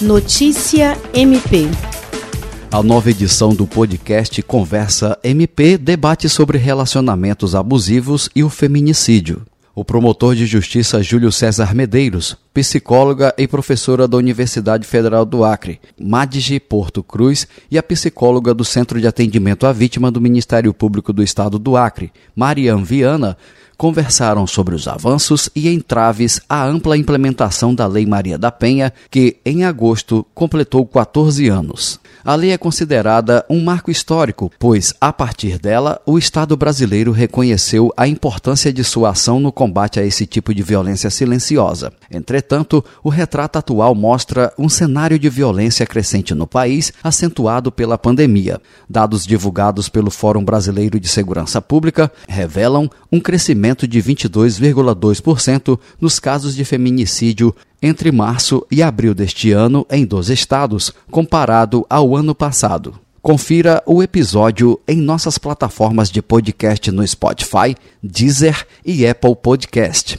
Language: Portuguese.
Notícia MP. A nova edição do podcast Conversa MP debate sobre relacionamentos abusivos e o feminicídio. O promotor de justiça Júlio César Medeiros, psicóloga e professora da Universidade Federal do Acre, Madge Porto Cruz, e a psicóloga do Centro de Atendimento à Vítima do Ministério Público do Estado do Acre, Marian Viana, conversaram sobre os avanços e entraves à ampla implementação da Lei Maria da Penha, que, em agosto, completou 14 anos. A lei é considerada um marco histórico, pois, a partir dela, o Estado brasileiro reconheceu a importância de sua ação no combate a esse tipo de violência silenciosa. Entretanto, o retrato atual mostra um cenário de violência crescente no país, acentuado pela pandemia. Dados divulgados pelo Fórum Brasileiro de Segurança Pública revelam um crescimento de 22,2% nos casos de feminicídio entre março e abril deste ano em 12 estados, comparado ao ano passado. Confira o episódio em nossas plataformas de podcast no Spotify, Deezer e Apple Podcast.